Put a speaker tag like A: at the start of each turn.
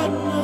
A: not know.